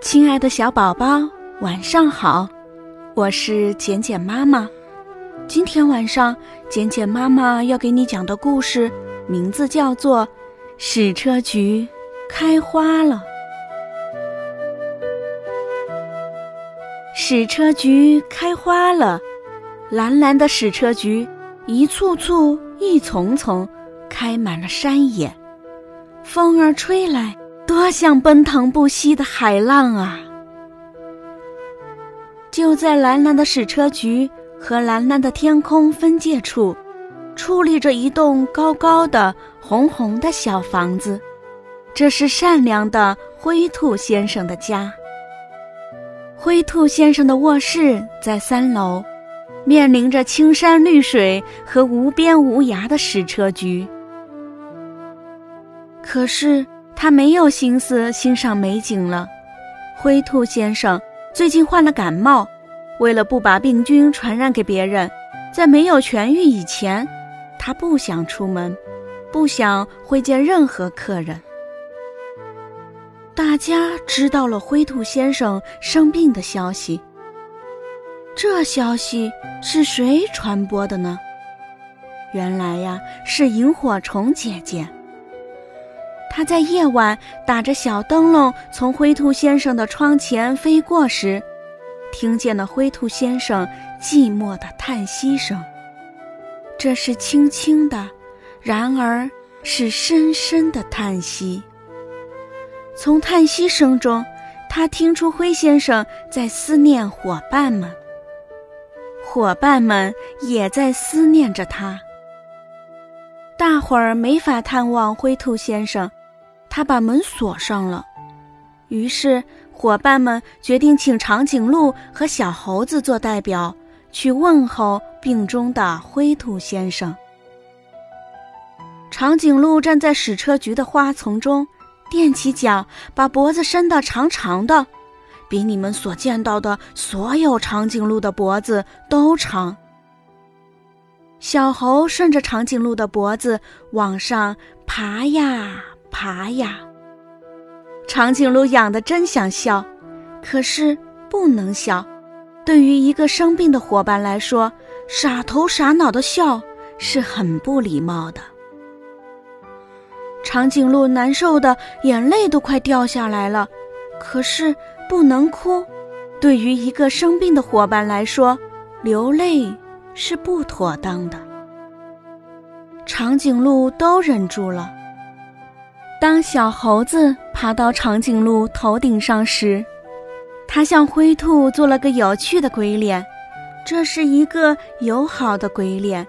亲爱的小宝宝，晚上好！我是简简妈妈。今天晚上，简简妈妈要给你讲的故事名字叫做《矢车菊开花了》。矢车菊开花了，蓝蓝的矢车菊，一簇簇，一丛丛，开满了山野。风儿吹来。多像奔腾不息的海浪啊！就在蓝蓝的矢车菊和蓝蓝的天空分界处，矗立着一栋高高的、红红的小房子。这是善良的灰兔先生的家。灰兔先生的卧室在三楼，面临着青山绿水和无边无涯的矢车菊。可是。他没有心思欣赏美景了。灰兔先生最近患了感冒，为了不把病菌传染给别人，在没有痊愈以前，他不想出门，不想会见任何客人。大家知道了灰兔先生生病的消息，这消息是谁传播的呢？原来呀，是萤火虫姐姐。他在夜晚打着小灯笼从灰兔先生的窗前飞过时，听见了灰兔先生寂寞的叹息声。这是轻轻的，然而是深深的叹息。从叹息声中，他听出灰先生在思念伙伴们，伙伴们也在思念着他。大伙儿没法探望灰兔先生。他把门锁上了，于是伙伴们决定请长颈鹿和小猴子做代表，去问候病中的灰兔先生。长颈鹿站在矢车菊的花丛中，踮起脚，把脖子伸得长长的，比你们所见到的所有长颈鹿的脖子都长。小猴顺着长颈鹿的脖子往上爬呀。爬呀！长颈鹿痒得真想笑，可是不能笑。对于一个生病的伙伴来说，傻头傻脑的笑是很不礼貌的。长颈鹿难受的眼泪都快掉下来了，可是不能哭。对于一个生病的伙伴来说，流泪是不妥当的。长颈鹿都忍住了。当小猴子爬到长颈鹿头顶上时，它向灰兔做了个有趣的鬼脸。这是一个友好的鬼脸，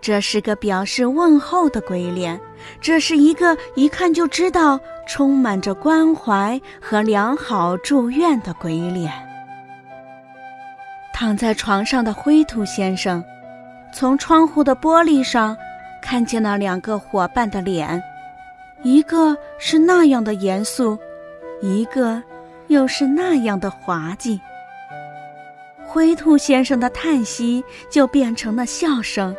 这是个表示问候的鬼脸，这是一个一看就知道充满着关怀和良好祝愿的鬼脸。躺在床上的灰兔先生，从窗户的玻璃上看见了两个伙伴的脸。一个是那样的严肃，一个又是那样的滑稽。灰兔先生的叹息就变成了笑声，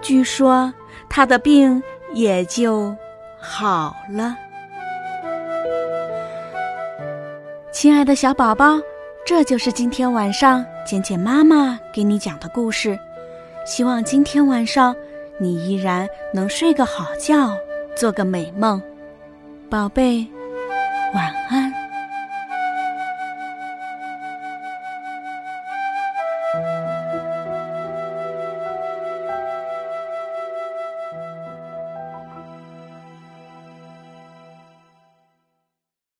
据说他的病也就好了。亲爱的小宝宝，这就是今天晚上简简妈妈给你讲的故事。希望今天晚上你依然能睡个好觉。做个美梦，宝贝，晚安。